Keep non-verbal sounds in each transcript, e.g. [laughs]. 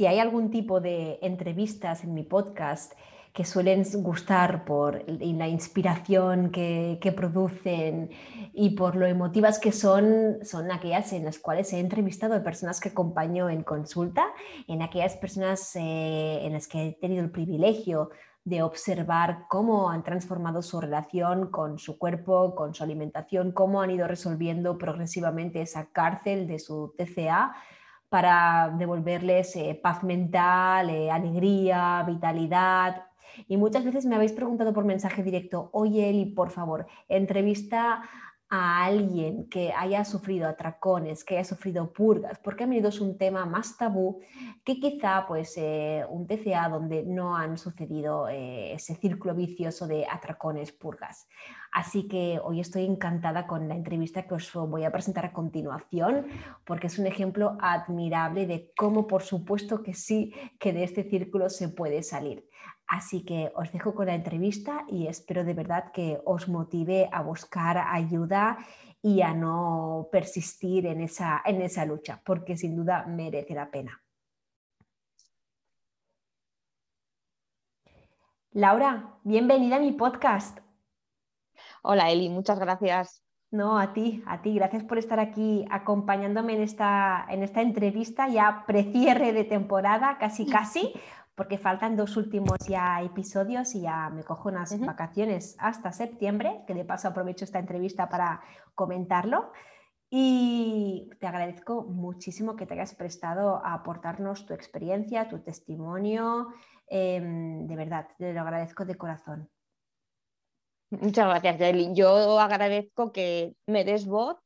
Si hay algún tipo de entrevistas en mi podcast que suelen gustar por la inspiración que, producen y por lo emotivas que son, son aquellas en las cuales he entrevistado a personas que acompaño en consulta, en aquellas personas eh, en las que he tenido el privilegio de observar cómo han transformado su relación con su cuerpo, con su alimentación, cómo han ido resolviendo progresivamente esa cárcel de su TCA para devolverles eh, paz mental, eh, alegría, vitalidad, y muchas veces me habéis preguntado por mensaje directo, oye Eli, por favor, entrevista a alguien que haya sufrido atracones, que haya sufrido purgas, porque a menudo es un tema más tabú que quizá pues eh, un TCA donde no han sucedido eh, ese círculo vicioso de atracones, purgas. Así que hoy estoy encantada con la entrevista que os voy a presentar a continuación, porque es un ejemplo admirable de cómo por supuesto que sí, que de este círculo se puede salir. Así que os dejo con la entrevista y espero de verdad que os motive a buscar ayuda y a no persistir en esa, en esa lucha, porque sin duda merece la pena. Laura, bienvenida a mi podcast. Hola Eli, muchas gracias. No, a ti, a ti. Gracias por estar aquí acompañándome en esta, en esta entrevista ya precierre de temporada, casi casi, [laughs] porque faltan dos últimos ya episodios y ya me cojo unas vacaciones hasta septiembre, que de paso aprovecho esta entrevista para comentarlo. Y te agradezco muchísimo que te hayas prestado a aportarnos tu experiencia, tu testimonio. Em, de verdad, te lo agradezco de corazón. Muchas gracias, Jelly. Yo agradezco que me des voz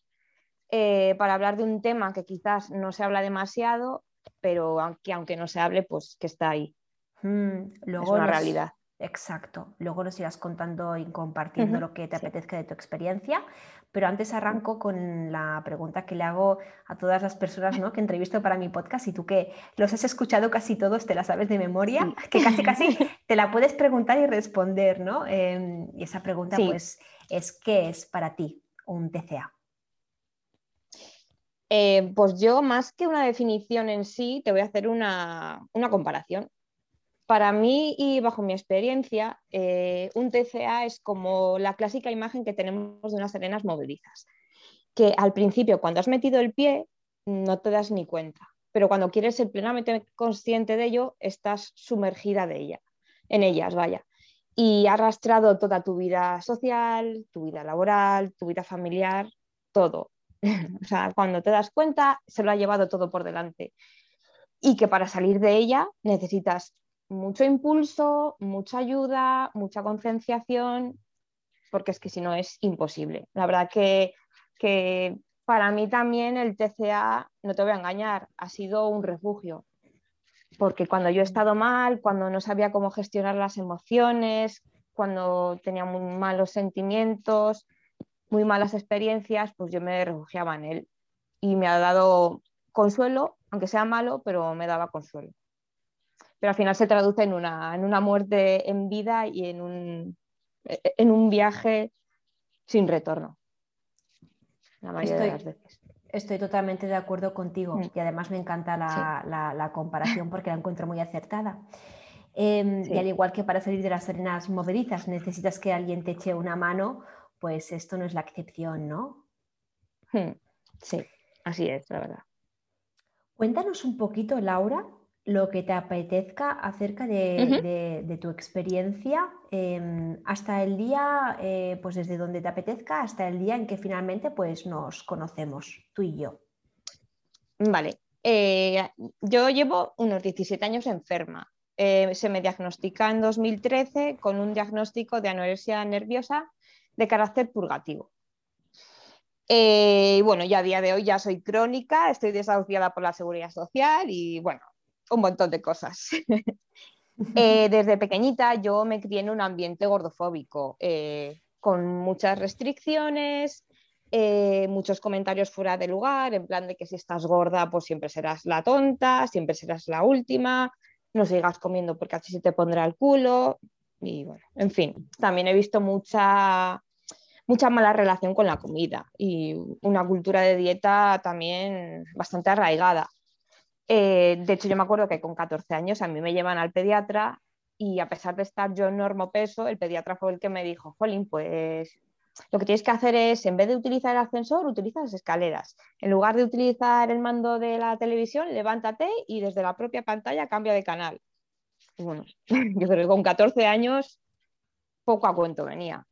eh, para hablar de un tema que quizás no se habla demasiado, pero aunque, aunque no se hable, pues que está ahí. Mm, luego es una realidad. Exacto. Luego nos irás contando y compartiendo lo que te apetezca de tu experiencia. Pero antes arranco con la pregunta que le hago a todas las personas ¿no? que entrevisto para mi podcast y tú que los has escuchado casi todos, te la sabes de memoria, que casi casi [laughs] te la puedes preguntar y responder, ¿no? Em, y esa pregunta pues es ¿qué es para ti un TCA? Eh, pues yo más que una definición en sí, te voy a hacer una, comparación para mí y bajo mi experiencia, eh, un TCA es como la clásica imagen que tenemos de unas arenas movedizas, que al principio cuando has metido el pie no te das ni cuenta, pero cuando quieres ser plenamente consciente de ello, estás sumergida de ella, en ellas, vaya. Y has arrastrado toda tu vida social, tu vida laboral, tu vida familiar, todo. [laughs] o sea, cuando te das cuenta, se lo ha llevado todo por delante. Y que para salir de ella necesitas mucho impulso, mucha ayuda, mucha concienciación, porque es que si no es imposible. La verdad que, para mí también el TCA, no te voy a engañar, ha sido un refugio, porque cuando yo he estado mal, cuando no sabía cómo gestionar las emociones, cuando tenía muy malos sentimientos, muy malas experiencias, pues yo me refugiaba en él y me ha dado consuelo, aunque sea malo, pero me daba consuelo pero al final se traduce en una, en una muerte en vida y en un, en un viaje sin retorno. La mayoría estoy, de las veces. Estoy totalmente de acuerdo contigo mm. y además me encanta la, comparación porque la encuentro muy acertada. [laughs] Em, y al igual que para salir de las arenas movedizas necesitas que alguien te eche una mano, pues esto no es la excepción, ¿no? Hmm. Sí, así es, la verdad. Cuéntanos un poquito, Laura, lo que te apetezca acerca de, tu experiencia em, hasta el día, eh, pues desde donde te apetezca, hasta el día en que finalmente pues nos conocemos, tú y yo. Vale, eh, yo llevo unos 17 años enferma. Eh, se me diagnostica en 2013 con un diagnóstico de anorexia nerviosa de carácter purgativo. Eh, y bueno, ya a día de hoy ya soy crónica, estoy desahuciada por la seguridad social y bueno, un montón de cosas. [laughs] Eh, desde pequeñita yo me crié en un ambiente gordofóbico, eh, con muchas restricciones, muchos comentarios fuera de lugar, en plan de que si estás gorda, pues siempre serás la tonta, siempre serás la última, no sigas comiendo porque así se te pondrá el culo. Y bueno, en fin, también he visto mucha mucha mala relación con la comida y una cultura de dieta también bastante arraigada. Eh, de hecho, yo me acuerdo que con 14 años a mí me llevan al pediatra y a pesar de estar yo en normo peso, el pediatra fue el que me dijo, Jolín, pues lo que tienes que hacer es, en vez de utilizar el ascensor, utiliza las escaleras. En lugar de utilizar el mando de la televisión, levántate y desde la propia pantalla cambia de canal. bueno, [laughs] yo creo que con 14 años poco a cuento venía.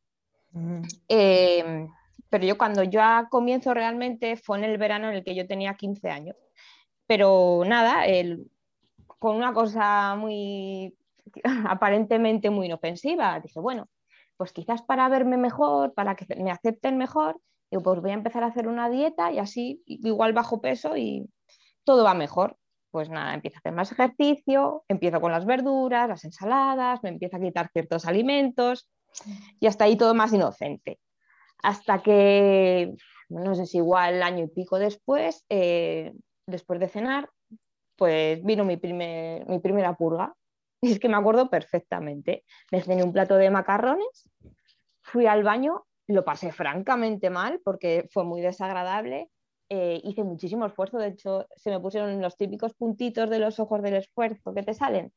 Em, pero yo cuando ya comienzo realmente fue en el verano en el que yo tenía 15 años. Pero nada, con una cosa muy [laughs] aparentemente muy inofensiva, dije, bueno, pues quizás para verme mejor, para que me acepten mejor, pues voy a empezar a hacer una dieta y así igual bajo peso y todo va mejor. Pues nada, empiezo a hacer más ejercicio, empiezo con las verduras, las ensaladas, me empiezo a quitar ciertos alimentos y hasta ahí todo más inocente. Hasta que, no sé si igual año y pico después, eh, después de cenar, pues vino mi, mi primera purga. Y [laughs] es que me acuerdo perfectamente. Me cené un plato de macarrones, fui al baño, lo pasé francamente mal porque fue muy desagradable. Eh, hice muchísimo esfuerzo, de hecho se me pusieron los típicos puntitos de los ojos del esfuerzo que te salen.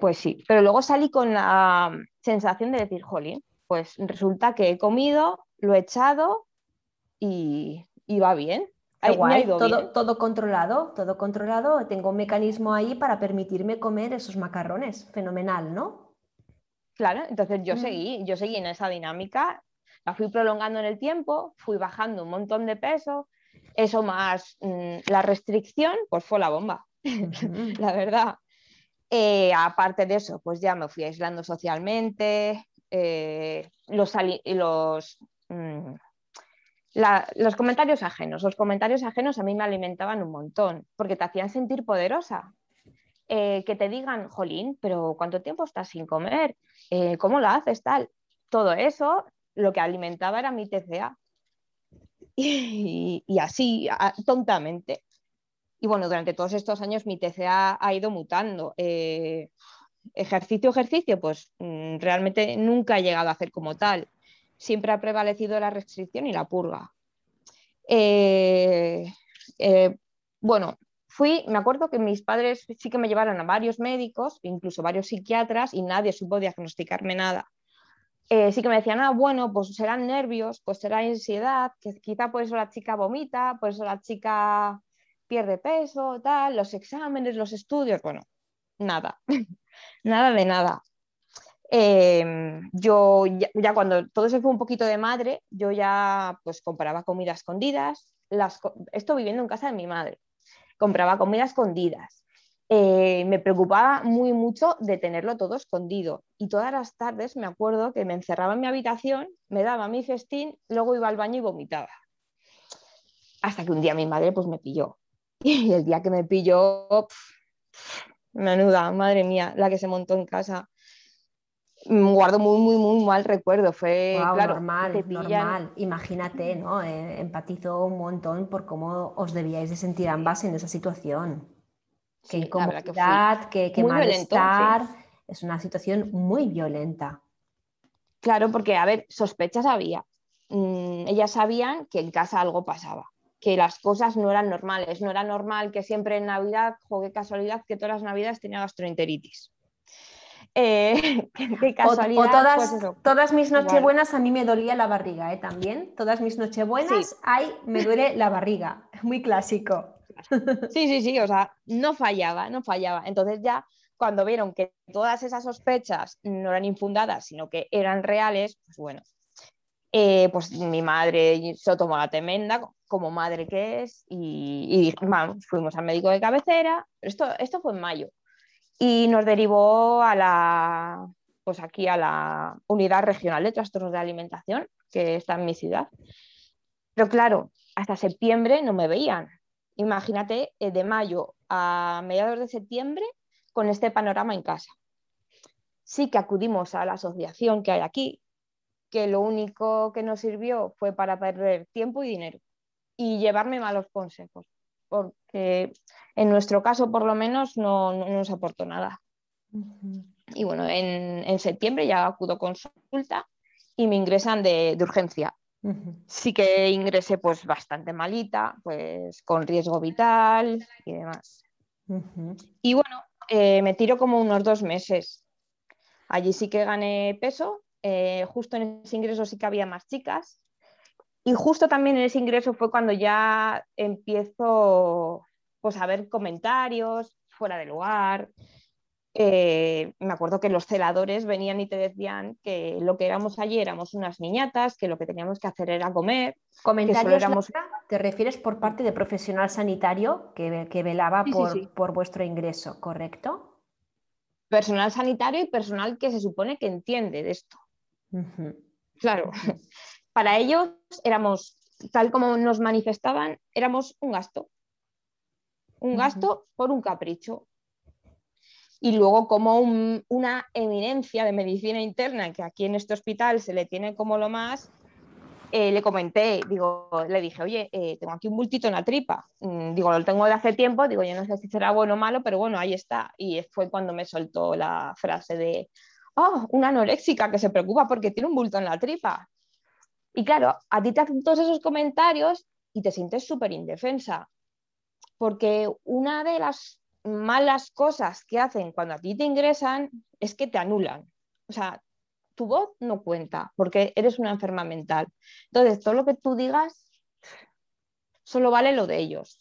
Pues sí, pero luego salí con la sensación de decir, jolín, pues resulta que he comido, lo he echado y, va bien. todo, todo controlado, todo controlado. Tengo un mecanismo ahí para permitirme comer esos macarrones. Fenomenal, ¿no? Claro, entonces yo mm. seguí, yo seguí en esa dinámica, la fui prolongando en el tiempo, fui bajando un montón de peso, eso más mm, la restricción, pues fue la bomba, [laughs] la verdad. Eh, aparte de eso, pues ya me fui aislando socialmente, eh, mm, los comentarios ajenos. Los comentarios ajenos a mí me alimentaban un montón, porque te hacían sentir poderosa. Eh, que te digan, jolín, pero ¿cuánto tiempo estás sin comer? ¿Cómo lo haces? Tal. Todo eso lo que alimentaba era mi TCA. [laughs] Y así, tontamente. Y bueno, durante todos estos años mi TCA ha ido mutando. Eh, ejercicio, ejercicio, pues mm, realmente nunca he llegado a hacer como tal. Siempre ha prevalecido la restricción y la purga. Eh, eh, bueno, fui, me acuerdo que mis padres sí que me llevaron a varios médicos, incluso varios psiquiatras, y nadie supo diagnosticarme nada. sí que me decían, ah, bueno, pues serán nervios, pues será ansiedad, que quizá por eso la chica vomita, por eso la chica pierde peso, tal, los exámenes, los estudios, bueno, nada, [laughs] nada de nada. Em, yo ya, cuando todo se fue un poquito de madre, yo ya pues compraba comida escondidas, esto viviendo en casa de mi madre, compraba comida escondidas. Eh, me preocupaba muy mucho de tenerlo todo escondido y todas las tardes me acuerdo que me encerraba en mi habitación, me daba mi festín, luego iba al baño y vomitaba. Hasta que un día mi madre pues me pilló [laughs] y el día que me pilló, menuda, madre mía, la que se montó en casa. Mm, guardo muy, muy, muy mal recuerdo. Fue normal, normal. Imagínate, ¿no? Eh, empatizo un montón por cómo os debíais de sentir ambas en esa situación. Qué incomodidad, qué, malestar. Es una situación muy violenta. Claro, porque, a ver, sospechas había. Mm, ellas sabían que en casa algo pasaba que las cosas no eran normales. No era normal que siempre en Navidad, juegue casualidad, que todas las Navidades tenía gastroenteritis. [laughs] Eh, [laughs] qué casualidad. O, todas, pues todas mis nochebuenas a mí me dolía la barriga, ¿eh? También. Todas mis nochebuenas, ay, me [laughs] duele la barriga. Muy clásico. Sí, sí, sí, o sea, no fallaba, no fallaba. Entonces ya cuando vieron que todas esas sospechas no eran infundadas, sino que eran reales, pues bueno, eh, pues mi madre se tomó la tremenda, como madre que es, y, fuimos al médico de cabecera, esto, esto fue en mayo, y nos derivó a la, pues aquí a la unidad regional de trastornos de alimentación, que está en mi ciudad. Pero claro, hasta septiembre no me veían. Imagínate eh, de mayo a mediados de septiembre con este panorama en casa. Sí que acudimos a la asociación que hay aquí, que lo único que nos sirvió fue para perder tiempo y dinero y llevarme malos consejos, porque en nuestro caso por lo menos no, nos aportó nada. Y bueno, en, septiembre ya acudo consulta y me ingresan de, urgencia. Sí que ingresé pues bastante malita, pues con riesgo vital y demás. Y bueno, eh, me tiro como unos dos meses. Allí sí que gané peso, eh, justo en ese ingreso sí que había más chicas. Y justo también en ese ingreso fue cuando ya empiezo pues, a ver comentarios fuera de lugar, eh, me acuerdo que los celadores venían y te decían que lo que éramos allí éramos unas niñatas, que lo que teníamos que hacer era comer. ¿Comentarios, te refieres por parte de profesional sanitario que, que velaba por, vuestro ingreso, correcto? Personal sanitario y personal que se supone que entiende de esto. Claro, [laughs] para ellos éramos, tal como nos manifestaban, éramos un gasto. Un gasto por un capricho y luego como una eminencia de medicina interna que aquí en este hospital se le tiene como lo más, eh, le comenté, digo, le dije, oye, eh, tengo aquí un bultito en la tripa, mm, digo, lo tengo de hace tiempo, digo, yo no sé si será bueno o malo, pero bueno, ahí está. Y fue cuando me soltó la frase de, oh, una anoréxica que se preocupa porque tiene un bulto en la tripa. Y claro, a ti te hacen todos esos comentarios y te sientes súper indefensa, porque una de las malas cosas que hacen cuando a ti te ingresan es que te anulan. O sea, tu voz no cuenta porque eres una enferma mental. Entonces, todo lo que tú digas solo vale lo de ellos.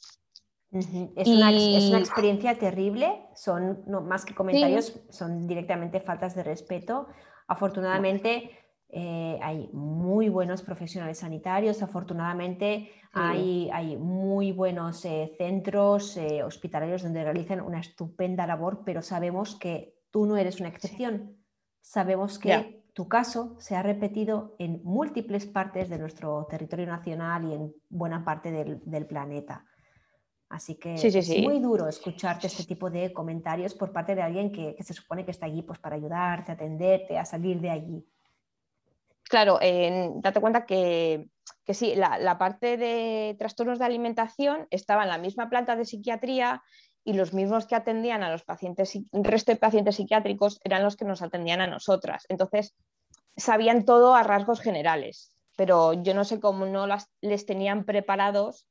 Es, una, experiencia terrible, son más que comentarios, son directamente faltas de respeto. Afortunadamente, eh, hay muy buenos profesionales sanitarios, afortunadamente hay, hay, muy buenos eh, centros eh, hospitalarios donde realizan una estupenda labor, pero sabemos que tú no eres una excepción. Sabemos que tu caso se ha repetido en múltiples partes de nuestro territorio nacional y en buena parte del, planeta. Así que es muy duro escucharte este tipo de comentarios por parte de alguien que, se supone que está allí pues, para ayudarte, atenderte, a salir de allí claro, date cuenta que, sí, la, parte de trastornos de alimentación estaba en la misma planta de psiquiatría y los mismos que atendían a los pacientes, el resto de pacientes psiquiátricos eran los que nos atendían a nosotras. Entonces, sabían todo a rasgos generales, pero yo no sé cómo no les tenían preparados.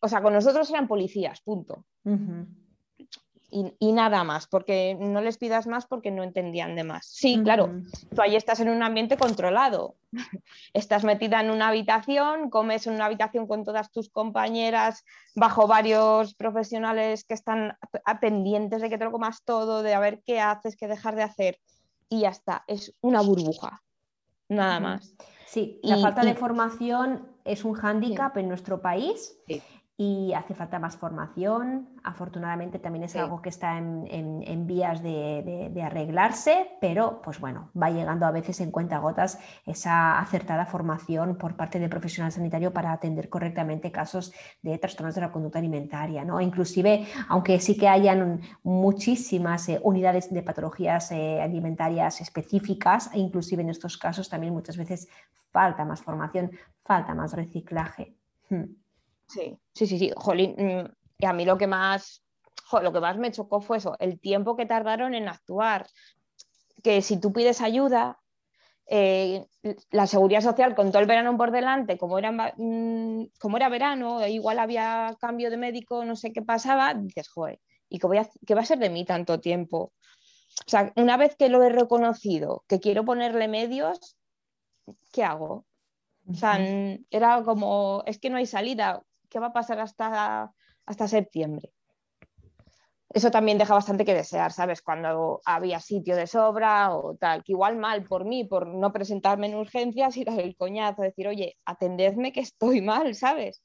O sea, con nosotros eran policías, punto. Y, nada más, porque no les pidas más porque no entendían de más. Sí, claro, tú ahí estás en un ambiente controlado, [laughs] estás metida en una habitación, comes en una habitación con todas tus compañeras, bajo varios profesionales que están pendientes de que te lo comas todo, de a ver qué haces, qué dejar de hacer, y ya está, es una burbuja, nada más. Sí, la falta de formación es un hándicap en nuestro país. Sí y hace falta más formación. Afortunadamente también es algo que está en, vías de, arreglarse, pero pues bueno, va llegando a veces en cuenta gotas esa acertada formación por parte del profesional sanitario para atender correctamente casos de trastornos de la conducta alimentaria. ¿no? Inclusive, aunque sí que hayan muchísimas eh, unidades de patologías eh, alimentarias específicas, inclusive en estos casos también muchas veces falta más formación, falta más reciclaje. Hmm. Sí, sí, sí, sí. Jolín, mm, y a mí lo que más, lo que más me chocó fue eso, el tiempo que tardaron en actuar. Que si tú pides ayuda, eh, la seguridad social con todo el verano por delante, como era, mm, como era verano, igual había cambio de médico, no sé qué pasaba, dices, joder, ¿y qué, voy a, qué va a ser de mí tanto tiempo? O sea, una vez que lo he reconocido, que quiero ponerle medios, ¿qué hago? O sea, era como, es que no hay salida qué va a pasar hasta, hasta septiembre. Eso también deja bastante que desear, ¿sabes? Cuando había sitio de sobra o tal, que igual mal por mí, por no presentarme en urgencias y dar el coñazo, decir, oye, atendedme que estoy mal, ¿sabes?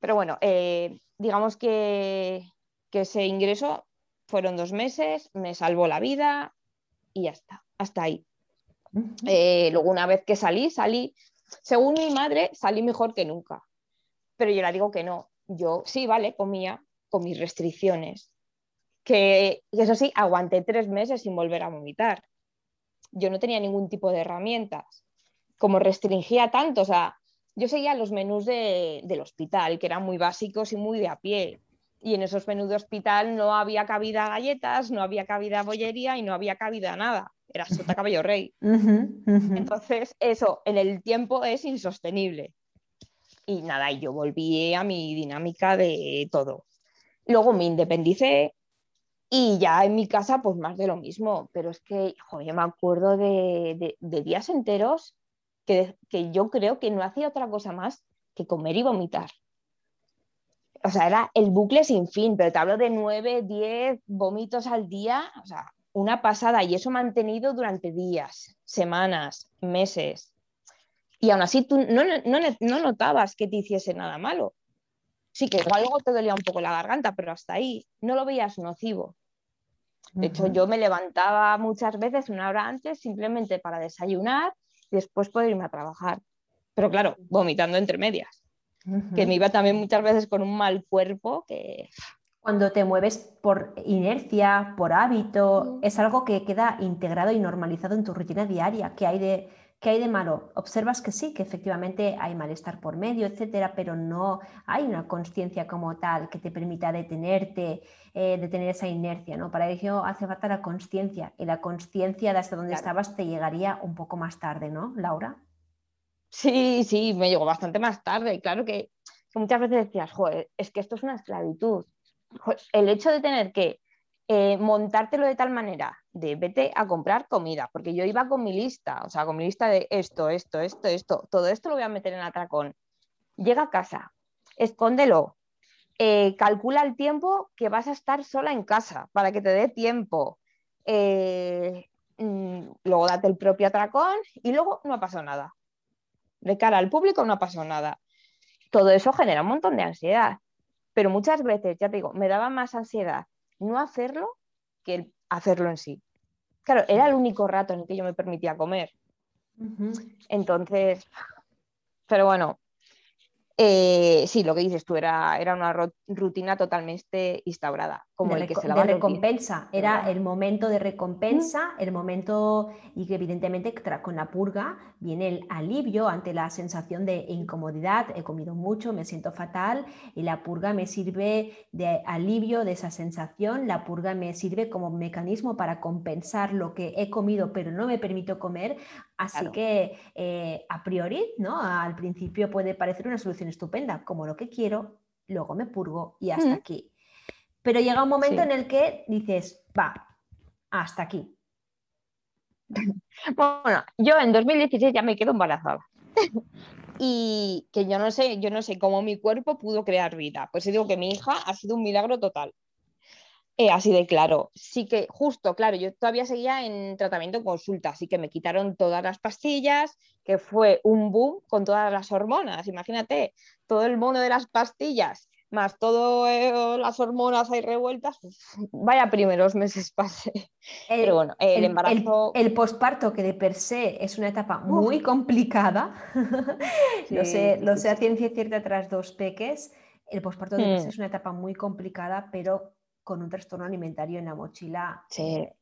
Pero bueno, eh, digamos que, ese ingreso fueron dos meses, me salvó la vida y ya está, hasta ahí. Eh, luego una vez que salí, salí según mi madre, salí mejor que nunca. Pero yo le digo que no. Yo sí, vale, comía con mis restricciones. Que, eso sí, aguanté tres meses sin volver a vomitar. Yo no tenía ningún tipo de herramientas. Como restringía tanto, o sea, yo seguía los menús del hospital, que eran muy básicos y muy de a pie. Y en esos menús de hospital no había cabida galletas, no había cabida bollería y no había cabida nada. Era sota cabello rey. [laughs] Entonces, eso en el tiempo es insostenible. Y nada, yo volví a mi dinámica de todo. Luego me independicé y ya en mi casa, pues más de lo mismo. Pero es que, joder, yo me acuerdo de, días enteros que, que yo creo que no hacía otra cosa más que comer y vomitar. O sea, era el bucle sin fin, pero te hablo de nueve, diez vómitos al día, o sea, una pasada. Y eso mantenido durante días, semanas, meses. Y aún así tú no, no, notabas que te hiciese nada malo. Sí, que igual luego te dolía un poco la garganta, pero hasta ahí no lo veías nocivo. De hecho, yo me levantaba muchas veces una hora antes simplemente para desayunar y después poder irme a trabajar. Pero claro, vomitando entre medias. Que me iba también muchas veces con un mal cuerpo que... Cuando te mueves por inercia, por hábito, es algo que queda integrado y normalizado en tu rutina diaria. que hay de, ¿Qué hay de malo? Observas que sí, que efectivamente hay malestar por medio, etcétera, pero no hay una conciencia como tal que te permita detenerte, eh, detener esa inercia, ¿no? Para ello hace falta la conciencia y la conciencia de hasta donde estabas te llegaría un poco más tarde, ¿no, Laura? Sí, sí, me llegó bastante más tarde. Claro que, muchas veces decías, joder, es que esto es una esclavitud. el hecho de tener que eh, montártelo de tal manera de vete a comprar comida, porque yo iba con mi lista, o sea, con mi lista de esto, esto, esto, esto, todo esto lo voy a meter en atracón. Llega a casa, escóndelo, eh, calcula el tiempo que vas a estar sola en casa para que te dé tiempo. Eh, mm, luego date el propio atracón y luego no ha pasado nada. De cara al público no ha pasado nada. Todo eso genera un montón de ansiedad, pero muchas veces, ya te digo, me daba más ansiedad no hacerlo que hacerlo en sí. Claro, era el único rato en el que yo me permitía comer. Entonces, pero bueno, eh, sí, lo que dices tú era, era una rutina totalmente instaurada, como de el que se la recompensa. Era el momento de recompensa, el momento y que evidentemente con la purga viene el alivio ante la sensación de incomodidad. He comido mucho, me siento fatal y la purga me sirve de alivio de esa sensación. La purga me sirve como mecanismo para compensar lo que he comido pero no me permito comer. Así que eh, a priori, ¿no? Al principio puede parecer una solución estupenda, como lo que quiero, luego me purgo y hasta aquí. Pero llega un momento en el que dices, va, hasta aquí. [laughs] Bueno, yo en 2016 ya me quedo embarazada. [laughs] y que yo no sé, yo no sé cómo mi cuerpo pudo crear vida. Pues digo que mi hija ha sido un milagro total. Eh, así de claro. Sí que justo, claro, yo todavía seguía en tratamiento en consulta, así que me quitaron todas las pastillas, que fue un boom con todas las hormonas. Imagínate, todo el mono de las pastillas, más todas eh, las hormonas ahí revueltas, vaya primeros meses [laughs] pasé. El, Pero bueno, el, embarazo... El, posparto, que de per se es una etapa muy complicada, [laughs] lo, sé, lo sé a ciencia cierta tras dos peques, el posparto de hmm. es una etapa muy complicada, pero con un trastorno alimentario en la mochila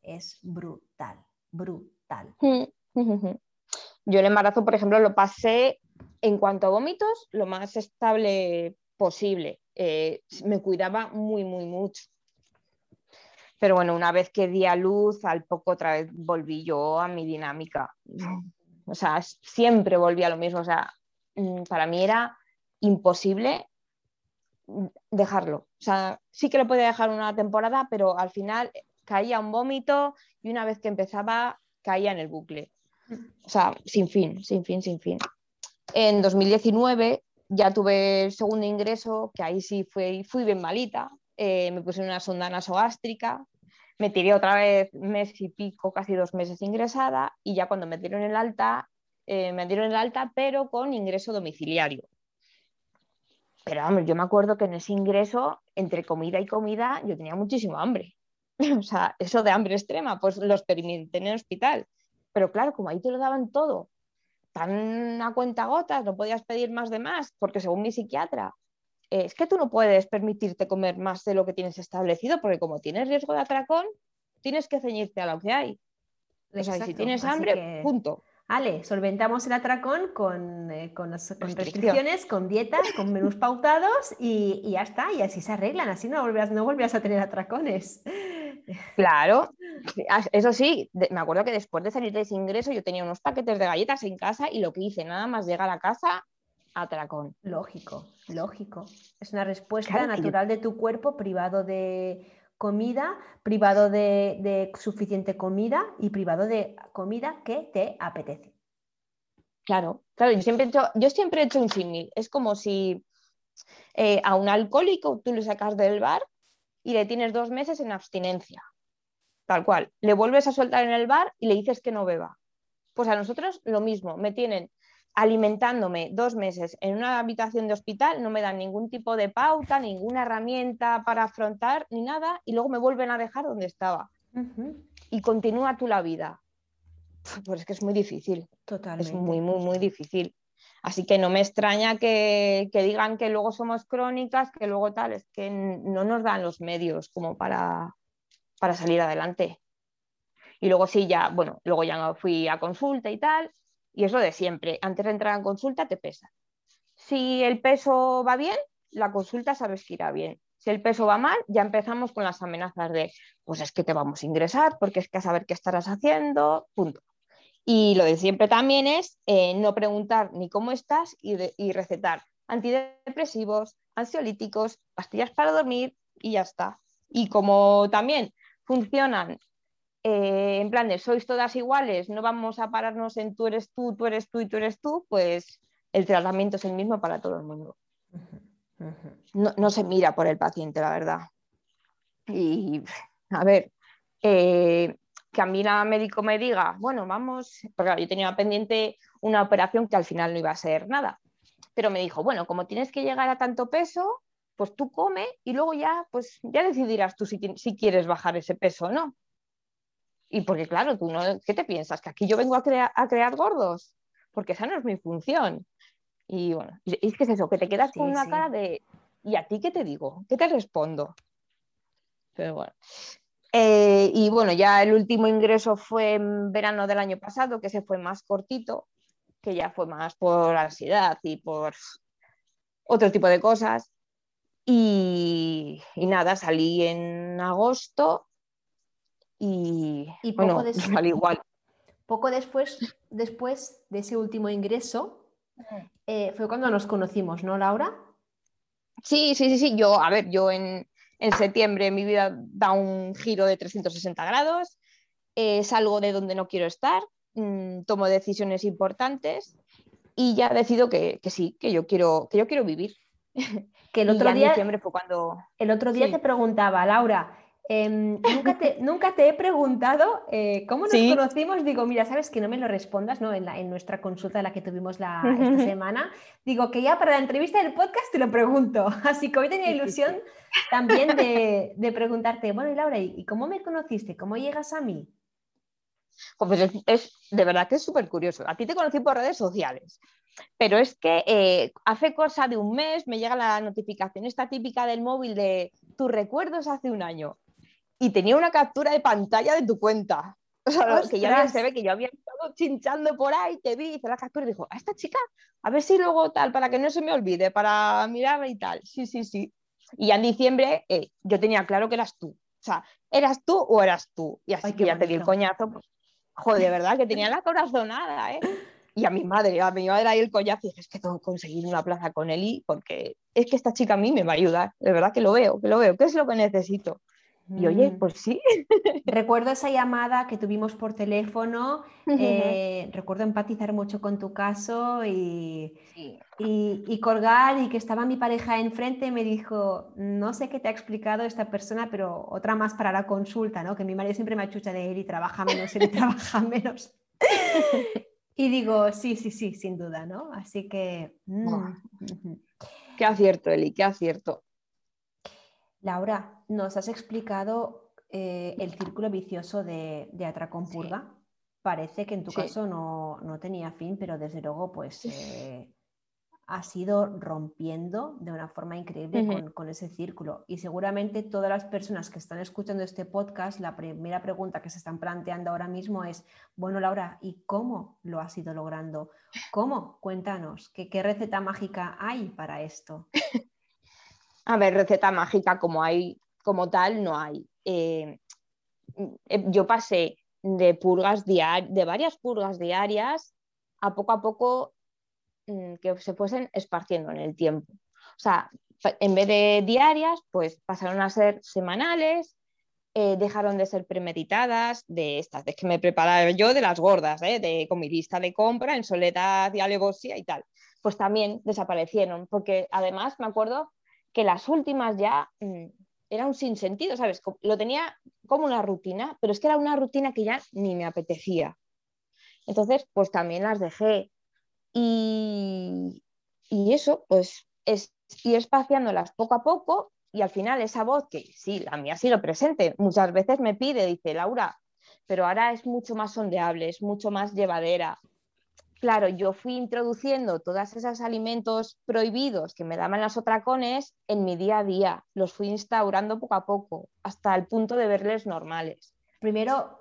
es brutal, brutal. Yo el embarazo, por ejemplo, lo pasé en cuanto a vómitos lo más estable posible. Eh, me cuidaba muy, muy mucho. Pero bueno, una vez que di a luz, al poco otra vez volví yo a mi dinámica. O sea, siempre volví a lo mismo. O sea, mm, para mí era imposible dejarlo. O sea, sí que lo podía dejar una temporada, pero al final caía un vómito y una vez que empezaba caía en el bucle. O sea, sin fin, sin fin, sin fin. En 2019 ya tuve el segundo ingreso, que ahí sí fui, fui bien malita. Eh, me puse una sonda nasogástrica, me tiré otra vez mes y pico, casi dos meses ingresada, y ya cuando me dieron el alta, eh, me dieron el alta, pero con ingreso domiciliario. Pero vamos, yo me acuerdo que en ese ingreso, entre comida y comida, yo tenía muchísimo hambre. [laughs] o sea, eso de hambre extrema, pues lo experimenté en el hospital. Pero claro, como ahí te lo daban todo, tan a cuenta gotas, no podías pedir más de más, porque según mi psiquiatra, eh, es que tú no puedes permitirte comer más de lo que tienes establecido, porque como tienes riesgo de atracón, tienes que ceñirte a lo que hay. O sea, si tienes hambre, punto. Ale, solventamos el atracón con, eh, restricciones, con dietas, con menús [laughs] pautados y, ya está, y así se arreglan, así no volverás, no volverás a tener atracones. Claro, [laughs] eso sí, me acuerdo que después de salir de ese ingreso yo tenía unos paquetes de galletas en casa y lo que hice nada más llegar a casa, atracón. Lógico, lógico. Es una respuesta natural de tu cuerpo privado de comida, privado de, suficiente comida y privado de comida que te apetece. Claro, claro, yo siempre he hecho, yo siempre he hecho un símil. Es como si eh, a un alcohólico tú le sacas del bar y le tienes dos meses en abstinencia. Tal cual. Le vuelves a soltar en el bar y le dices que no beba. Pues a nosotros lo mismo. Me tienen alimentándome dos meses en una habitación de hospital, no me dan ningún tipo de pauta, ninguna herramienta para afrontar, ni nada, y luego me vuelven a dejar donde estaba. Y continúa tú la vida. Pues es que es muy difícil. Totalmente. Es muy, muy, muy difícil. Así que no me extraña que, digan que luego somos crónicas, que luego tal, es que no nos dan los medios como para, para salir adelante. Y luego sí, ya, bueno, luego ya fui a consulta y tal, y es lo de siempre, antes de entrar en consulta te pesa. Si el peso va bien, la consulta sabes que irá bien. Si el peso va mal, ya empezamos con las amenazas de, pues es que te vamos a ingresar, porque es que a saber qué estarás haciendo, punto. Y lo de siempre también es eh, no preguntar ni cómo estás y, recetar antidepresivos, ansiolíticos, pastillas para dormir y ya está. Y como también funcionan eh, en plan de sois todas iguales, no vamos a pararnos en tú eres tú, tú eres tú y tú eres tú, pues el tratamiento es el mismo para todo el mundo. No, se mira por el paciente, la verdad. Y a ver, eh, que a mí nada médico me diga, bueno, vamos, porque yo tenía pendiente una operación que al final no iba a ser nada, pero me dijo, bueno, como tienes que llegar a tanto peso, pues tú come y luego ya, pues ya decidirás tú si, si quieres bajar ese peso o no. Y porque, claro, tú no, ¿qué te piensas? ¿Que aquí yo vengo a, a crear gordos? Porque esa no es mi función. Y bueno, es que es eso, que te quedas con una cara de, ¿y a ti qué te digo? ¿Qué te respondo? Pero bueno. Eh, y bueno, ya el último ingreso fue en verano del año pasado, que se fue más cortito, que ya fue más por ansiedad y por otro tipo de cosas. Y, y nada, salí en agosto y, poco bueno, [laughs] igual. Poco después, después de ese último ingreso, eh, fue cuando nos conocimos, ¿no, Laura? Sí, sí, sí, sí. Yo, a ver, yo en, septiembre mi vida da un giro de 360 grados, eh, salgo de donde no quiero estar, mm, tomo decisiones importantes y ya decido que, que, sí, que yo quiero, que yo quiero vivir. Que el [laughs] otro día, fue cuando... El otro día te preguntaba, Laura, Em, nunca, te, [laughs] nunca te he preguntado eh, cómo nos conocimos. Digo, mira, sabes que no me lo respondas ¿no? En, la, en nuestra consulta, la que tuvimos la, esta semana. Digo que ya para la entrevista del podcast te lo pregunto. [laughs] Así que hoy tenía ilusión también de, [laughs] de, preguntarte, bueno, y Laura, ¿y cómo me conociste? ¿Cómo llegas a mí? Pues es, de verdad que es súper curioso. A ti te conocí por redes sociales. Pero es que eh, hace cosa de un mes me llega la notificación esta típica del móvil de tus recuerdos hace un año y tenía una captura de pantalla de tu cuenta. O sea, que ya se ve que yo había estado chinchando por ahí, te vi, hice la captura y dijo, a esta chica, a ver si luego tal, para que no se me olvide, para mirarla y tal. Sí, sí, sí. Y ya en diciembre eh, yo tenía claro que eras tú. O sea, ¿eras tú o eras tú? Y así que ya te di el coñazo, pues, joder, de verdad, que tenía la corazonada, ¿eh? Y a mi madre, a mi madre ahí el coñazo, y dije, es que tengo que conseguir una plaza con Eli, porque es que esta chica a mí me va a ayudar, de verdad que lo veo, que lo veo, ¿qué es lo que necesito? Y oye, mm. pues sí. [laughs] Recuerdo esa llamada que tuvimos por teléfono, eh, recuerdo empatizar mucho con tu caso y, y, colgar y que estaba mi pareja enfrente y me dijo, no sé qué te ha explicado esta persona, pero otra más para la consulta, ¿no? Que mi marido siempre me achucha de él y trabaja menos, él trabaja menos. [laughs] y digo, sí, sí, sí, sin duda, ¿no? Así que... Mm, qué acierto, Eli, qué acierto. Laura, nos has explicado eh, el círculo vicioso de, de Atracón Purga. Parece que en tu caso no, tenía fin, pero desde luego, pues eh, has ido rompiendo de una forma increíble con, ese círculo. Y seguramente todas las personas que están escuchando este podcast, la primera pregunta que se están planteando ahora mismo es, bueno, Laura, ¿y cómo lo has ido logrando? ¿Cómo? Cuéntanos, ¿qué, qué receta mágica hay para esto? [laughs] A ver, receta mágica como hay, como tal, no hay. Eh, eh, yo pasé de purgas de varias purgas diarias a poco a poco mm, que se fuesen esparciendo en el tiempo. O sea, en vez de diarias, pues pasaron a ser semanales, eh, dejaron de ser premeditadas, de estas, de que me preparaba yo de las gordas, de, con mi lista de compra en soledad y alevosía y tal. Pues también desaparecieron, porque además me acuerdo que las últimas ya mm, era un sinsentido, ¿sabes? Lo tenía como una rutina, pero es que era una rutina que ya ni me apetecía. Entonces, pues también las dejé. Y, eso, pues es ir espaciándolas poco a poco y al final esa voz que sí, la mía sigue presente, muchas veces me pide, dice Laura, pero ahora es mucho más sondeable, es mucho más llevadera, claro, yo fui introduciendo todos esos alimentos prohibidos que me daban las otracones en mi día a día. Los fui instaurando poco a poco, hasta el punto de verles normales. Primero,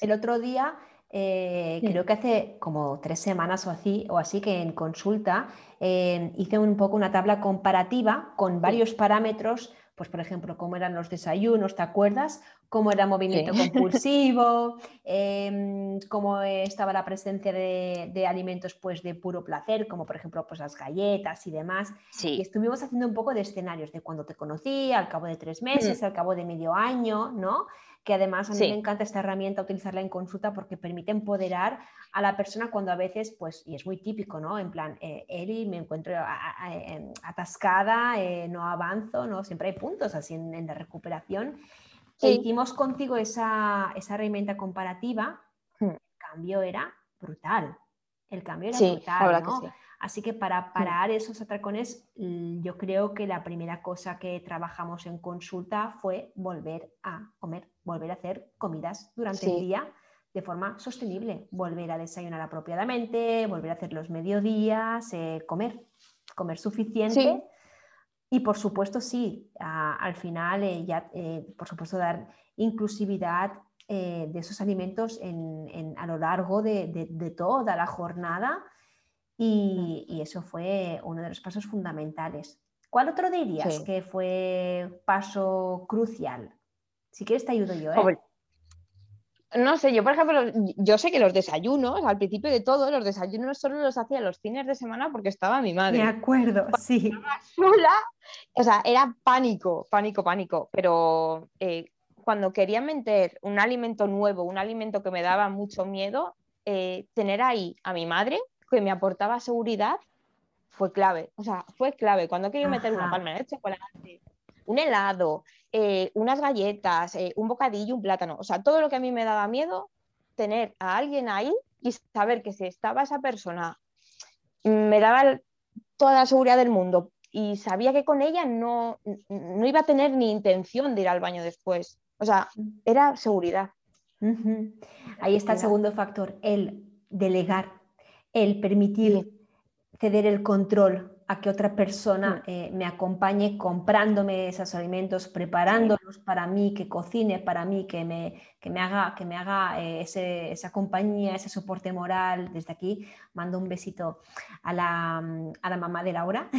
el otro día, eh, creo que hace como tres semanas o así, o así que en consulta eh, hice un poco una tabla comparativa con varios parámetros pues por ejemplo, cómo eran los desayunos, ¿te acuerdas? Cómo era movimiento [laughs] compulsivo, em, cómo estaba la presencia de, alimentos pues de puro placer, como por ejemplo pues las galletas y demás. Y estuvimos haciendo un poco de escenarios de cuando te conocí, al cabo de tres meses, mm. al cabo de medio año, ¿no? Que además a mí me encanta esta herramienta utilizarla en consulta porque permite empoderar a la persona cuando a veces, pues, y es muy típico, ¿no? En plan, eh, Eli, me encuentro atascada, eh, no avanzo, ¿no? Siempre hay puntos así en, la recuperación. E hicimos contigo esa, esa herramienta comparativa, hmm. el cambio era brutal. El cambio era brutal, ¿no? Así que para parar esos atracones, yo creo que la primera cosa que trabajamos en consulta fue volver a comer, volver a hacer comidas durante el día de forma sostenible, volver a desayunar apropiadamente, volver a hacer los mediodías, eh, comer, comer suficiente. Y por supuesto, sí, al final eh, ya, eh, por supuesto, dar inclusividad de esos alimentos a lo largo de toda la jornada y, eso fue uno de los pasos fundamentales. ¿Cuál otro dirías que fue paso crucial? Si quieres te ayudo yo. ¿eh? No sé, yo por ejemplo, yo sé que los desayunos, al principio de todo, los desayunos solo los hacía los fines de semana porque estaba mi madre. De acuerdo, sí. Estaba sola, o sea, era pánico, pánico, pánico. Pero eh, cuando quería meter un alimento nuevo, un alimento que me daba mucho miedo, eh, tener ahí a mi madre que me aportaba seguridad fue clave. O sea, fue clave. Cuando quería meter una palma de chocolate, un helado, eh, unas galletas, eh, un bocadillo, un plátano, o sea, todo lo que a mí me daba miedo, tener a alguien ahí y saber que si estaba esa persona me daba toda la seguridad del mundo y sabía que con ella no, no iba a tener ni intención de ir al baño después. O sea, era seguridad. Ahí está el segundo factor, el delegar el permitir ceder el control a que otra persona eh, me acompañe comprándome esos alimentos, preparándolos para mí, que cocine para mí, que me, me haga, que me haga eh, esa compañía, ese soporte moral. Desde aquí mando un besito a la, a la mamá de Laura.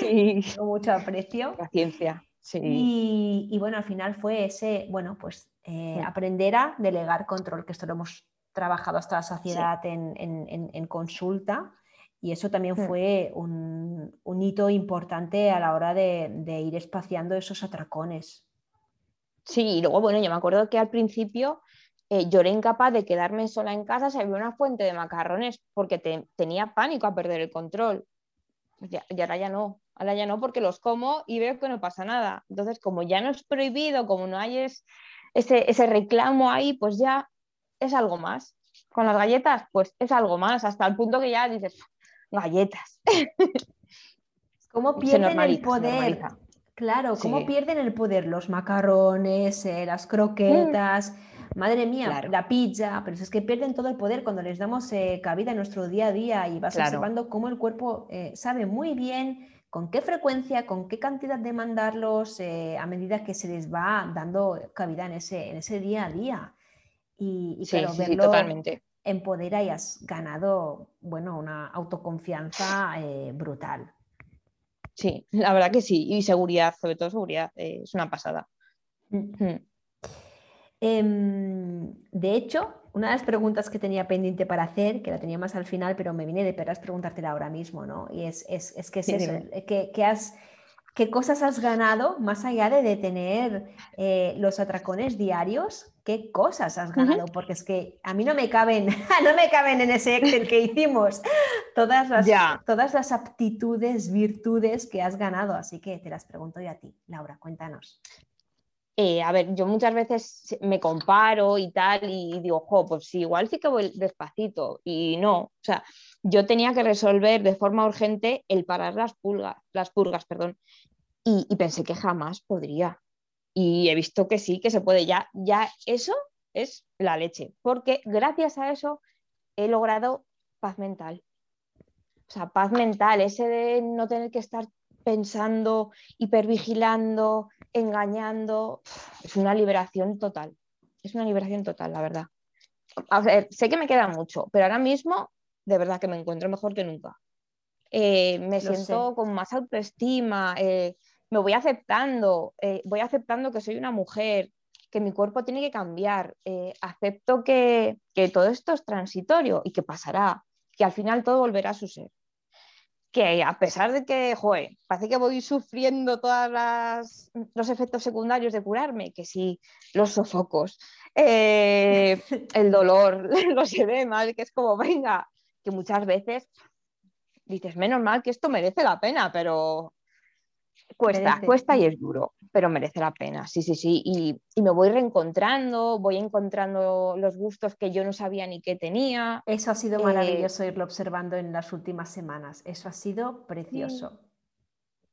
Sí. [laughs] Con mucho aprecio. Paciencia. Sí. Y, bueno, al final fue ese, bueno, pues eh, aprender a delegar control, que esto lo hemos trabajado hasta la saciedad en, consulta y eso también hmm. fue un, hito importante a la hora de, ir espaciando esos atracones. Sí, y luego, bueno, yo me acuerdo que al principio eh, yo era incapaz de quedarme sola en casa si había una fuente de macarrones porque tenía pánico a perder el control. y ahora ya no, ahora ya no porque los como y veo que no pasa nada. Entonces, como ya no es prohibido, como no hay ese, ese reclamo ahí, pues ya es algo más. Con las galletas, pues es algo más, hasta el punto que ya dices, galletas. [laughs] ¿Cómo pierden el poder? Claro, ¿cómo pierden el poder los macarrones, eh, las croquetas? madre mía, la pizza, pero es que pierden todo el poder cuando les damos eh, cabida en nuestro día a día y vas observando cómo el cuerpo eh, sabe muy bien con qué frecuencia, con qué cantidad de mandarlos a medida que se les va dando cabida en ese, en ese día a día. Y, y sí, sí, totalmente. empodera y has ganado, bueno, una autoconfianza brutal. Sí, la verdad que sí. Y seguridad, sobre todo seguridad, es una pasada. Mm. Mm. Em, de hecho, una de las preguntas que tenía pendiente para hacer, que la tenía más al final, pero me viene de perras preguntártela ahora mismo, ¿no? Y es, es, es que es eso, que, has, ¿qué cosas has ganado más allá de tener eh, los atracones diarios? ¿Qué cosas has ganado? Porque es que a mí no me caben, [laughs] no me caben en ese Excel que hicimos todas las, todas las aptitudes, virtudes que has ganado. Así que te las pregunto yo a ti, Laura, cuéntanos. Eh, a ver, yo muchas veces me comparo y tal y digo, jo, pues igual sí que voy despacito y no, o sea, yo tenía que resolver de forma urgente el parar las pulgas, las purgas, perdón, y, pensé que jamás podría. Y he visto que sí, que se puede ya, ya eso es la leche, porque gracias a eso he logrado paz mental. O sea, paz mental, ese de no tener que estar pensando, hipervigilando, engañando. Es una liberación total. Es una liberación total, la verdad. Sé que me queda mucho, pero ahora mismo de verdad que me encuentro mejor que nunca. Eh, me siento con más autoestima, eh, me voy aceptando, eh, voy aceptando que soy una mujer, que mi cuerpo tiene que cambiar, acepto que, que todo esto es transitorio y que pasará, que al final todo volverá a su ser que a pesar de que, joder, parece que voy sufriendo todos los efectos secundarios de curarme, que sí, los sofocos, [laughs] el dolor, [laughs] los edemas, que es como, venga, que muchas veces dices, menos mal que esto merece la pena, pero cuesta, cuesta y es duro, pero merece la pena, sí, sí, sí, y, me voy reencontrando, voy encontrando los gustos que yo no sabía ni que tenía. Eso ha sido maravilloso eh, irlo observando en las últimas semanas, eso ha sido precioso.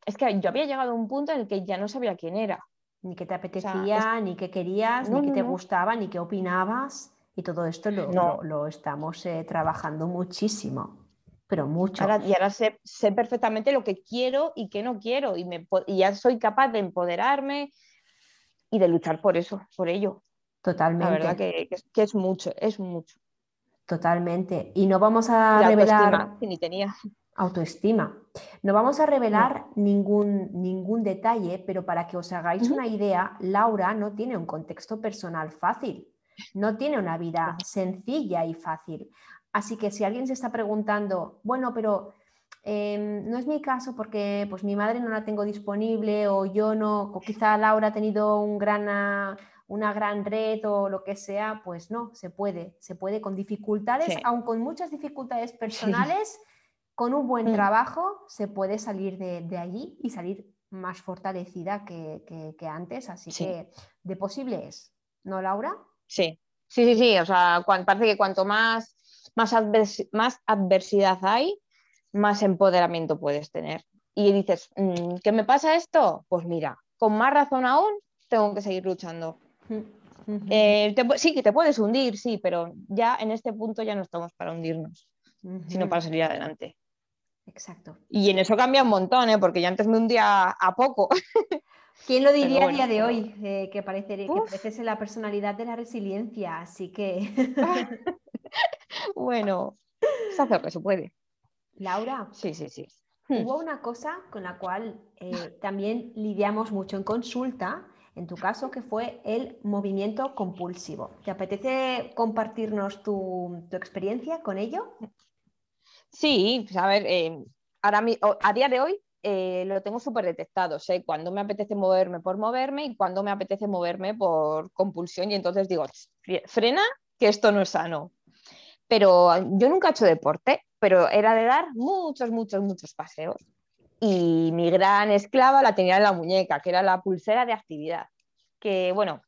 Es que yo había llegado a un punto en el que ya no sabía quién era. Ni qué te apetecía, ni qué querías, ni qué te gustaba, ni qué opinabas. Y todo esto lo, lo, estamos eh, trabajando muchísimo pero mucho. y ahora sé, perfectamente lo que quiero y qué no quiero y, me, ya soy capaz de empoderarme y de luchar por eso, por ello. Totalmente. La verdad que, es mucho, es mucho. Totalmente. Y no vamos a revelar... ni tenía. Autoestima. No vamos a revelar ningún, ningún detalle, pero para que os hagáis una idea, Laura no tiene un contexto personal fácil, no tiene una vida sencilla y fácil. Así que si alguien se está preguntando, bueno, pero em, no es mi caso porque pues mi madre no la tengo disponible o yo no, o quizá Laura ha tenido un gran, una gran red o lo que sea, pues no, se puede, se puede con dificultades, aun con muchas dificultades personales, con un buen mm. trabajo se puede salir de, allí y salir más fortalecida que, antes, así que de posible es, ¿no, Laura? Sí, sí, sí, sí, o sea, parece que cuanto más más, más adversidad hay, más empoderamiento puedes tener. Y dices, mm, ¿qué me pasa esto? Pues mira, con más razón aún, tengo que seguir luchando. Eh, sí, que te puedes hundir, sí, pero ya en este punto ya no estamos para hundirnos, sino para salir adelante. Exacto. Y en eso cambia un montón, ¿eh? porque ya antes me hundía a poco. [laughs] ¿Quién lo diría a día de hoy? Eh, que, parece, que la personalidad de la resiliencia, así que... [laughs] bueno, se hace lo que se puede. Laura. Sí, sí, sí. Hubo una cosa con la cual eh, también lidiamos mucho en consulta, en tu caso, que fue el movimiento compulsivo. ¿Te apetece compartirnos tu, experiencia con ello? Sí, pues a ver, eh, ahora, a día de hoy eh, lo tengo súper detectado. Sé cuándo me apetece moverme por moverme y cuándo me apetece moverme por compulsión. Y entonces digo, frena, que esto no es sano. Pero yo nunca he hecho deporte, pero era de dar muchos, muchos, muchos paseos. Y mi gran esclava la tenía en la muñeca, que era la pulsera de actividad. Que bueno,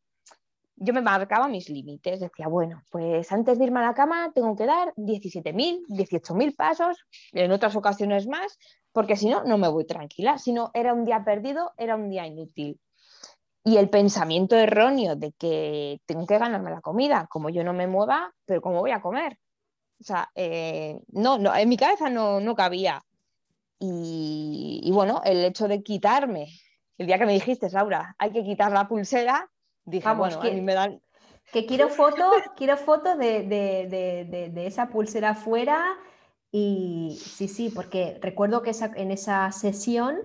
yo me marcaba mis límites. Decía, bueno, pues antes de irme a la cama tengo que dar 17.000, 18.000 pasos, en otras ocasiones más, porque si no, no me voy tranquila. Si no, era un día perdido, era un día inútil. y el pensamiento erróneo de que tengo que ganarme la comida, como yo no me mueva, pero ¿cómo voy a comer? O sea, eh, no, no, en mi cabeza no, no cabía. Y, bueno, el hecho de quitarme, el día que me dijiste, Laura, hay que quitar la pulsera, dije, bueno, que, a mí me dan... Que quiero foto, quiero foto de, de, esa pulsera fuera y sí, sí, porque recuerdo que en esa sesión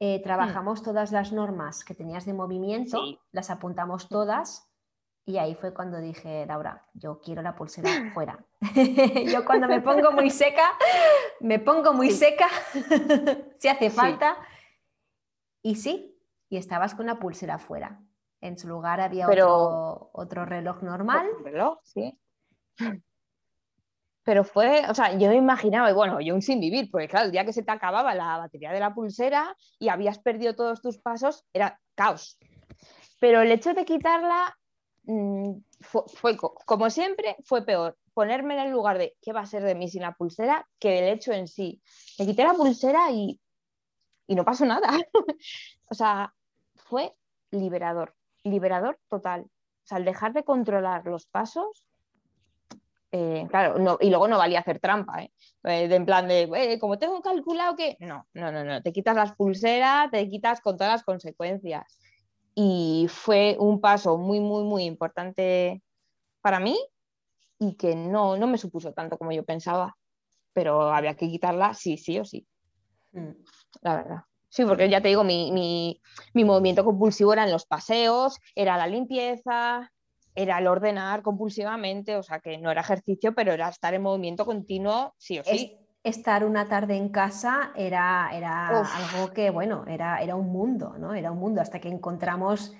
eh, mm. trabajamos todas las normas que tenías de movimiento, las apuntamos todas y ahí fue cuando dije, Laura, yo quiero la pulsera [laughs] fuera. [laughs] yo cuando me pongo muy seca, me pongo muy seca, [laughs] si hace falta. Y sí, y estabas con la pulsera fuera. En su lugar había otro, otro reloj normal. reloj, sí pero fue, o sea, yo me imaginaba, y bueno, yo un sin vivir, porque claro, el día que se te acababa la batería de la pulsera y habías perdido todos tus pasos, era caos. Pero el hecho de quitarla mm, fue, como siempre, fue peor. Ponerme en el lugar de qué va a ser de mí sin la pulsera que del hecho en sí. Me quité la pulsera y, y no pasó nada. [laughs] o sea, fue liberador, liberador total. O sea, al dejar de controlar los pasos, eh, claro, y luego no valía hacer trampa, ¿eh? Eh, de, en plan de, como tengo calculado que, no, no, no, no, te quitas las pulseras, te quitas con todas las consecuencias. Y fue un paso muy, muy, muy importante para mí y que no, no me supuso tanto como yo pensaba, pero había que quitarla sí, sí o sí. Mm. La verdad. Sí, porque ya te digo, mi, mi, mi movimiento compulsivo era en los paseos, era la limpieza, era el ordenar compulsivamente, o sea que no era ejercicio, pero era estar en movimiento continuo, sí o sí. estar una tarde en casa era, era algo que, bueno, era, era un mundo, ¿no? Era un mundo hasta que encontramos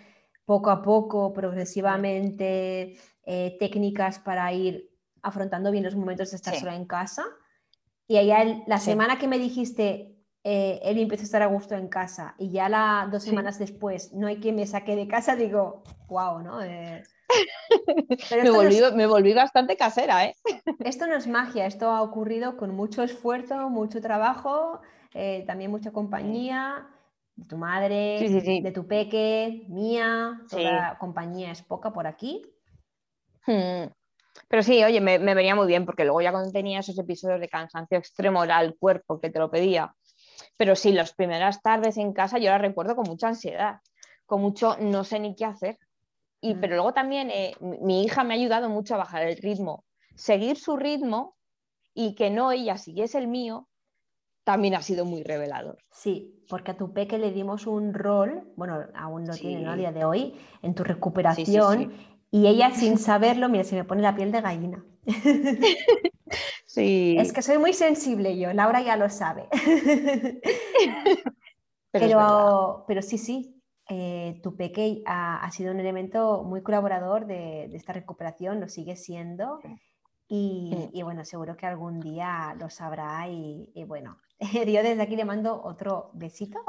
poco a poco, progresivamente, eh, técnicas para ir afrontando bien los momentos de estar sola en casa. Y allá la semana que me dijiste, eh, él empezó a estar a gusto en casa y ya la, dos semanas después no hay quien me saque de casa, digo, wow, ¿no? Eh, me, volví, bastante casera, ¿eh? Esto no es magia, esto ha ocurrido con mucho esfuerzo, mucho trabajo, eh, también mucha compañía de tu madre, de tu peque, mía, toda compañía es poca por aquí. Hmm. Pero sí, oye, me, venía muy bien porque luego ya cuando tenía esos episodios de cansancio extremo era el cuerpo que te lo pedía. Pero sí, las primeras tardes en casa yo las recuerdo con mucha ansiedad, con mucho no sé ni qué hacer. Y, pero luego también eh, mi hija me ha ayudado mucho a bajar el ritmo. Seguir su ritmo y que no ella siguiese el mío también ha sido muy revelador. Sí, porque a tu peque le dimos un rol, bueno, aún lo tiene a día de hoy, en tu recuperación, y ella sin saberlo, mira, se me pone la piel de gallina. [laughs] Sí. Es que soy muy sensible yo, Laura ya lo sabe. [laughs] pero, pero sí, sí, eh, tu peque ha, sido un elemento muy colaborador de, esta recuperación, lo sigue siendo. Y, bueno, seguro que algún día lo sabrá y, bueno, [laughs] yo desde aquí le mando otro besito.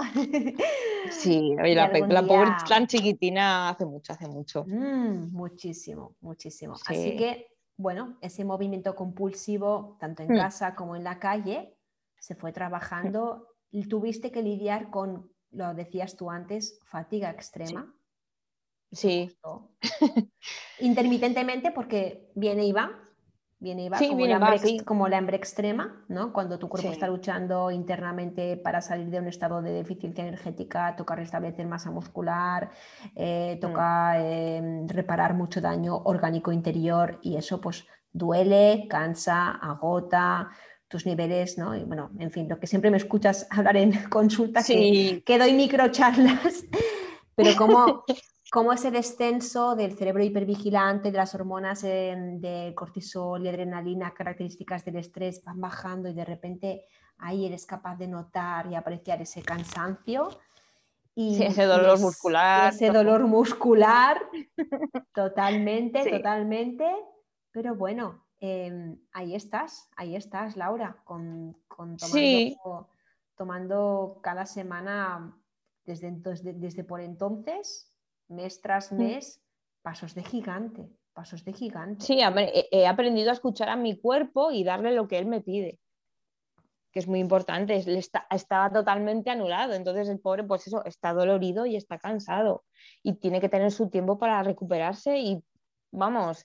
Sí, [laughs] la, pobre tan chiquitina hace mucho, hace mucho. Mm, muchísimo, muchísimo. Así que, bueno, ese movimiento compulsivo, tanto en mm. casa como en la calle, se fue trabajando. y Tuviste que lidiar con lo decías tú antes, fatiga extrema. Sí. [laughs] Intermitentemente porque viene y va, viene y va, como, la hambre, como, la hambre, extrema, ¿no? Cuando tu cuerpo está luchando internamente para salir de un estado de deficiencia energética, toca restablecer masa muscular, eh, toca mm. em, reparar mucho daño orgánico interior y eso pues duele, cansa, agota, tus niveles, ¿no? Y bueno, en fin, lo que siempre me escuchas [laughs] hablar en consulta, que, que, doy microcharlas, [laughs] pero como, como ese descenso del cerebro hipervigilante, de las hormonas de cortisol y adrenalina, características del estrés, van bajando y de repente ahí eres capaz de notar y apreciar ese cansancio. Y ese dolor muscular. Ese dolor muscular, totalmente, totalmente. Pero bueno, Em, ahí estás, ahí estás, Laura, con, tomando, cada semana desde, desde, por entonces, mes tras mm. mes, pasos de gigante, pasos de gigante. Sí, he aprendido a escuchar a mi cuerpo y darle lo que él me pide. que es muy importante, estaba totalmente anulado, entonces el pobre pues eso, está dolorido y está cansado y tiene que tener su tiempo para recuperarse y vamos,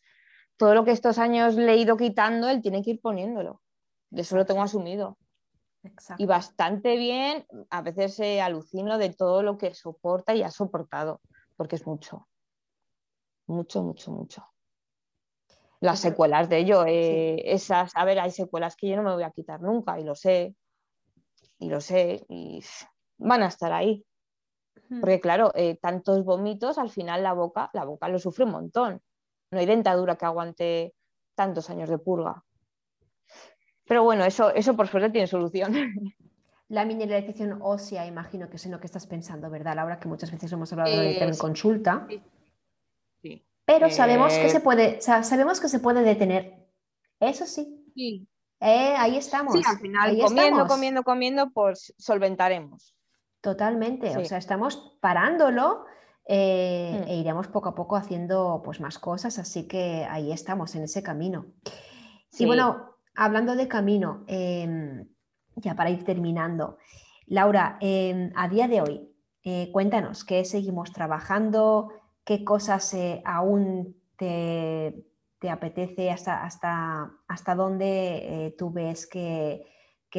todo lo que estos años le he ido quitando, él tiene que ir poniéndolo. De eso lo tengo asumido. Y bastante bien, a veces eh, alucino de todo lo que soporta y ha soportado, porque es mucho. Mucho, mucho, mucho. Las secuelas de ello, eh, esas, a ver, hay secuelas que yo no me voy a quitar nunca, y lo sé, y lo sé, y van a estar ahí. Porque claro, eh, tantos vómitos, al final la boca, la boca lo sufre un montón. No hay dentadura que aguante tantos años de purga. Pero bueno, eso, eso por suerte tiene solución. [laughs] La mineralización ósea, imagino que es en lo que estás pensando, ¿verdad, Laura? Que muchas veces hemos hablado de en consulta. Sí. Pero sabemos que se eh, puede, sabemos que se puede detener. Eso sí. Sí. Eh, ahí estamos. Sí, al final, comiendo, comiendo, comiendo, pues solventaremos. Totalmente. O sea, estamos parándolo eh, mm. e iremos poco a poco haciendo pues, más cosas, así que ahí estamos en ese camino. Y bueno, hablando de camino, em, ya para ir terminando, Laura, em, a día de hoy, eh, cuéntanos qué seguimos trabajando, qué cosas eh, aún te, apetece, hasta, hasta, hasta dónde tú ves que,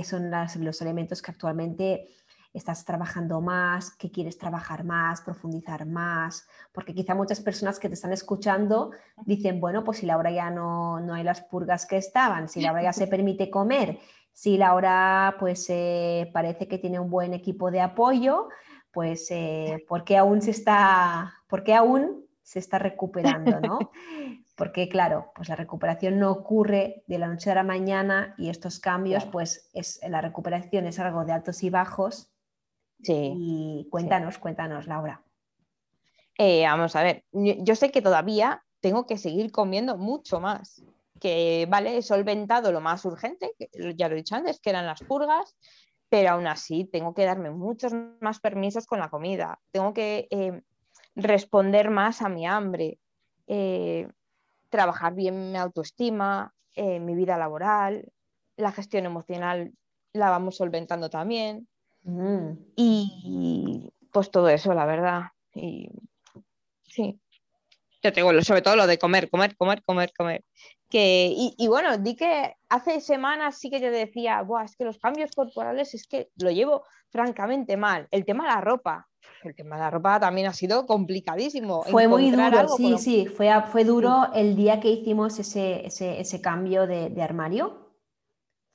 son los elementos que actualmente estás trabajando más, que quieres trabajar más, profundizar más, porque quizá muchas personas que te están escuchando dicen, bueno, pues si Laura ya no, no hay las purgas que estaban, si Laura ya [laughs] se permite comer, si Laura pues eh, parece que tiene un buen equipo de apoyo, pues eh, ¿por qué aún se está, aún se está recuperando, ¿no? [laughs] Porque claro, pues la recuperación no ocurre de la noche a la mañana y estos cambios, pues es, la recuperación es algo de altos y bajos Sí. Y cuéntanos, cuéntanos, Laura. Eh, vamos a ver, yo sé que todavía tengo que seguir comiendo mucho más. Que vale, he solventado lo más urgente, que ya lo he dicho antes, que eran las purgas, pero aún así tengo que darme muchos más permisos con la comida. Tengo que eh, responder más a mi hambre, eh, trabajar bien mi autoestima, mi vida laboral, la gestión emocional la vamos solventando también. Mm. Y pues todo eso, la verdad. Y sí. Yo tengo sobre todo lo de comer, comer, comer, comer, comer. Que, y, bueno, di que hace semanas sí que yo decía, Buah, es que los cambios corporales es que lo llevo francamente mal. El tema de la ropa, el tema de la ropa también ha sido complicadísimo. Fue muy duro, sí, sí, fue, fue duro el día que hicimos ese, ese, ese cambio de, de armario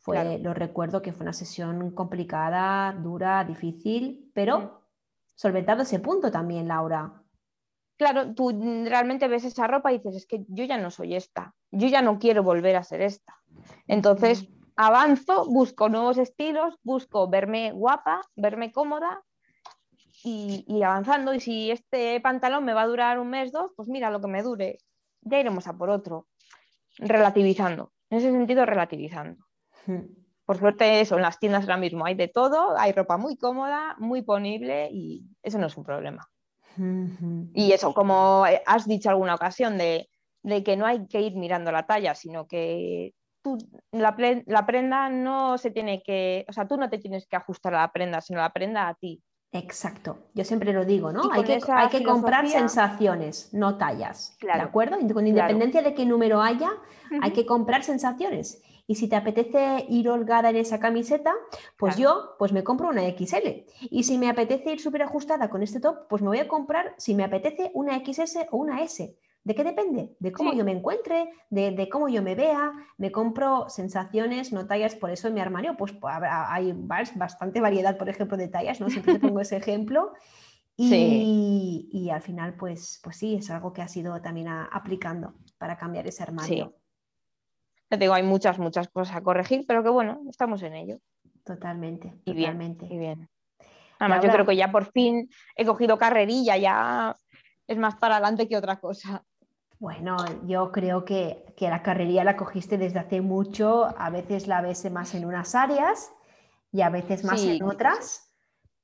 fue, Lo recuerdo que fue una sesión complicada, dura, difícil, pero solventado ese punto también, Laura. Claro, tú realmente ves esa ropa y dices, es que yo ya no soy esta, yo ya no quiero volver a ser esta. Entonces, avanzo, busco nuevos estilos, busco verme guapa, verme cómoda y, y, avanzando. Y si este pantalón me va a durar un mes, dos, pues mira lo que me dure, ya iremos a por otro, relativizando. En ese sentido, relativizando. [laughs] Por suerte, eso, en las tiendas ahora mismo hay de todo, hay ropa muy cómoda, muy ponible y eso no es un problema. [laughs] Y eso, como has dicho alguna ocasión, de, que no hay que ir mirando la talla, sino que tú, la, la, prenda no se tiene que, o sea, tú no te tienes que ajustar a la prenda, sino la prenda a ti. Exacto, yo siempre lo digo, ¿no? Hay que, hay que, comprar sensaciones, no tallas, ¿de acuerdo? Con independencia de qué número haya, hay que comprar sensaciones. Y si te apetece ir holgada en esa camiseta, pues yo pues me compro una XL. Y si me apetece ir súper ajustada con este top, pues me voy a comprar, si me apetece, una XS o una S. ¿De qué depende? De cómo yo me encuentre, de, cómo yo me vea. Me compro sensaciones, no tallas, por eso en mi armario pues, pues hay bastante variedad, por ejemplo, de tallas, ¿no? Siempre te pongo ese ejemplo. [laughs] Y, y, al final, pues, pues sí, es algo que ha sido también aplicando para cambiar ese armario. Ya digo, hay muchas, muchas cosas a corregir, pero que bueno, estamos en ello. Totalmente, y totalmente. Bien, y bien. Además, yo creo que ya por fin he cogido carrerilla, ya es más para adelante que otra cosa. Bueno, yo creo que, la carrería la cogiste desde hace mucho, a veces la ves más en unas áreas y a veces más en otras,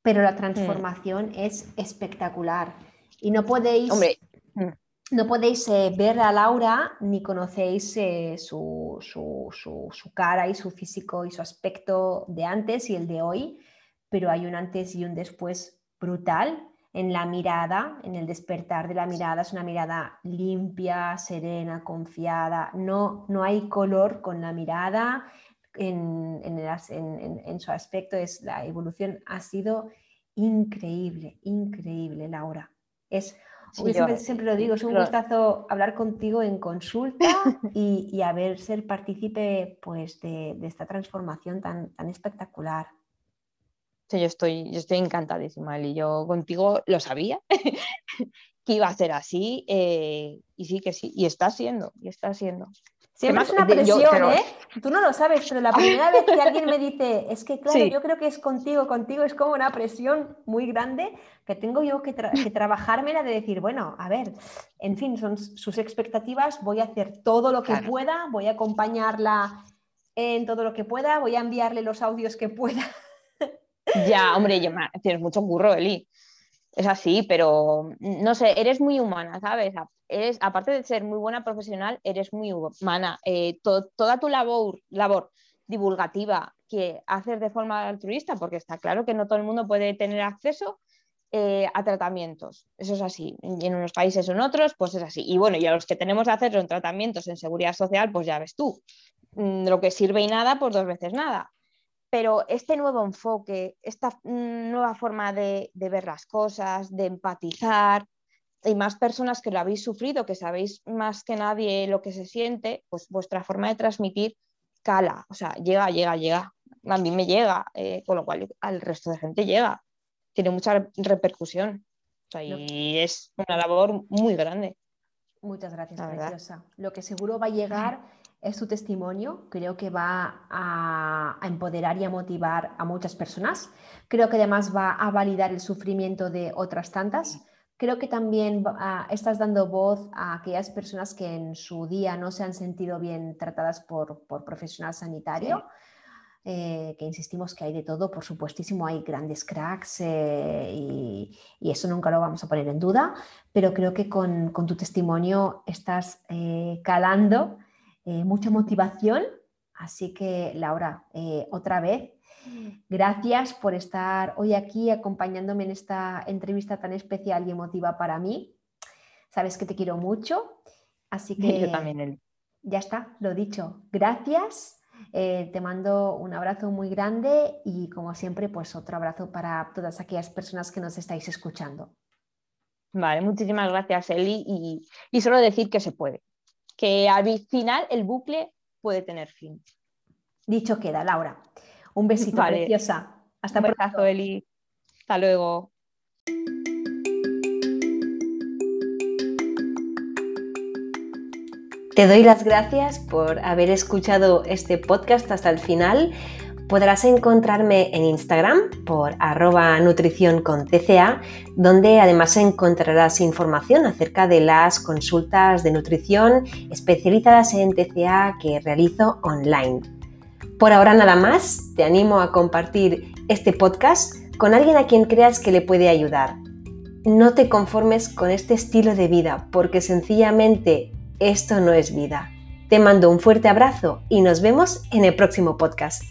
pero la transformación es espectacular. Y no podéis, no podéis eh, ver a Laura ni conocéis eh, su, cara y su físico y su aspecto de antes y el de hoy, pero hay un antes y un después brutal en la mirada, en el despertar de la mirada. Es una mirada limpia, serena, confiada. No, no hay color con la mirada. En, en su aspecto es la evolución ha sido increíble, increíble, Laura. Es siempre, lo digo, es un gustazo hablar contigo en consulta [laughs] y, a ver ser partícipe pues, de, esta transformación tan, tan espectacular. Sí, yo estoy, yo estoy encantadísima, y yo contigo lo sabía [laughs] que iba a ser así eh, y sí que sí, y está siendo, y está siendo. Siempre es una presión, ¿eh? Tú no lo sabes, pero la primera vez que alguien me dice, [laughs] es que claro, yo creo que es contigo, contigo es como una presión muy grande que tengo yo que, que trabajármela de decir, bueno, a ver, en fin, son sus expectativas, voy a hacer todo lo que pueda, voy a acompañarla en todo lo que pueda, voy a enviarle los audios que pueda. Ya, hombre, tienes mucho curro, Eli. Es así, pero no sé, eres muy humana, ¿sabes? eres, aparte de ser muy buena profesional, eres muy humana. Eh, toda tu labor, labor divulgativa que haces de forma altruista, porque está claro que no todo el mundo puede tener acceso eh, a tratamientos. Eso es así. En unos países o en otros, pues es así. Y bueno, y a los que tenemos hacerlo en tratamientos en seguridad social, pues ya ves tú. Mm, lo que sirve y nada, pues dos veces nada. Pero este nuevo enfoque, esta mm, nueva forma de ver las cosas, de empatizar, y más personas que lo habéis sufrido, que sabéis más que nadie lo que se siente, pues vuestra forma de transmitir cala, o sea, llega, llega, llega. A mí me llega, eh, con lo cual al resto de gente llega. Tiene mucha repercusión. y es una labor muy grande. Muchas gracias, preciosa. Lo que seguro va a llegar [laughs] es tu testimonio. Creo que va a, a, empoderar y a motivar a muchas personas. Creo que además va a validar el sufrimiento de otras tantas Creo que también ah, estás dando voz a aquellas personas que en su día no se han sentido bien tratadas por, por profesional sanitario. Eh, que insistimos que hay de todo, por supuestísimo, hay grandes cracks eh, y, eso nunca lo vamos a poner en duda, pero creo que con, con tu testimonio estás eh, calando mucha motivación, así que Laura, otra vez Gracias por estar hoy aquí acompañándome en esta entrevista tan especial y emotiva para mí. Sabes que te quiero mucho, así [laughs] que... Yo también, Ya está, lo dicho. Gracias. Eh, te mando un abrazo muy grande y como siempre, pues otro abrazo para todas aquellas personas que nos estáis escuchando. Vale, muchísimas gracias, Eli. Y, y solo decir que se puede, que al final el bucle puede tener fin. Dicho queda, Laura. Un besito, preciosa. Hasta pronto. Eli. Hasta luego. Te doy las gracias por haber escuchado este podcast hasta el final. Podrás encontrarme en Instagram por arroba nutrición con TCA, donde además encontrarás información acerca de las consultas de nutrición especializadas en TCA que realizo online. Por ahora nada más, te animo a compartir este podcast con alguien a quien creas que le puede ayudar. No te conformes con este estilo de vida porque sencillamente esto no es vida. Te mando un fuerte abrazo y nos vemos en el próximo podcast.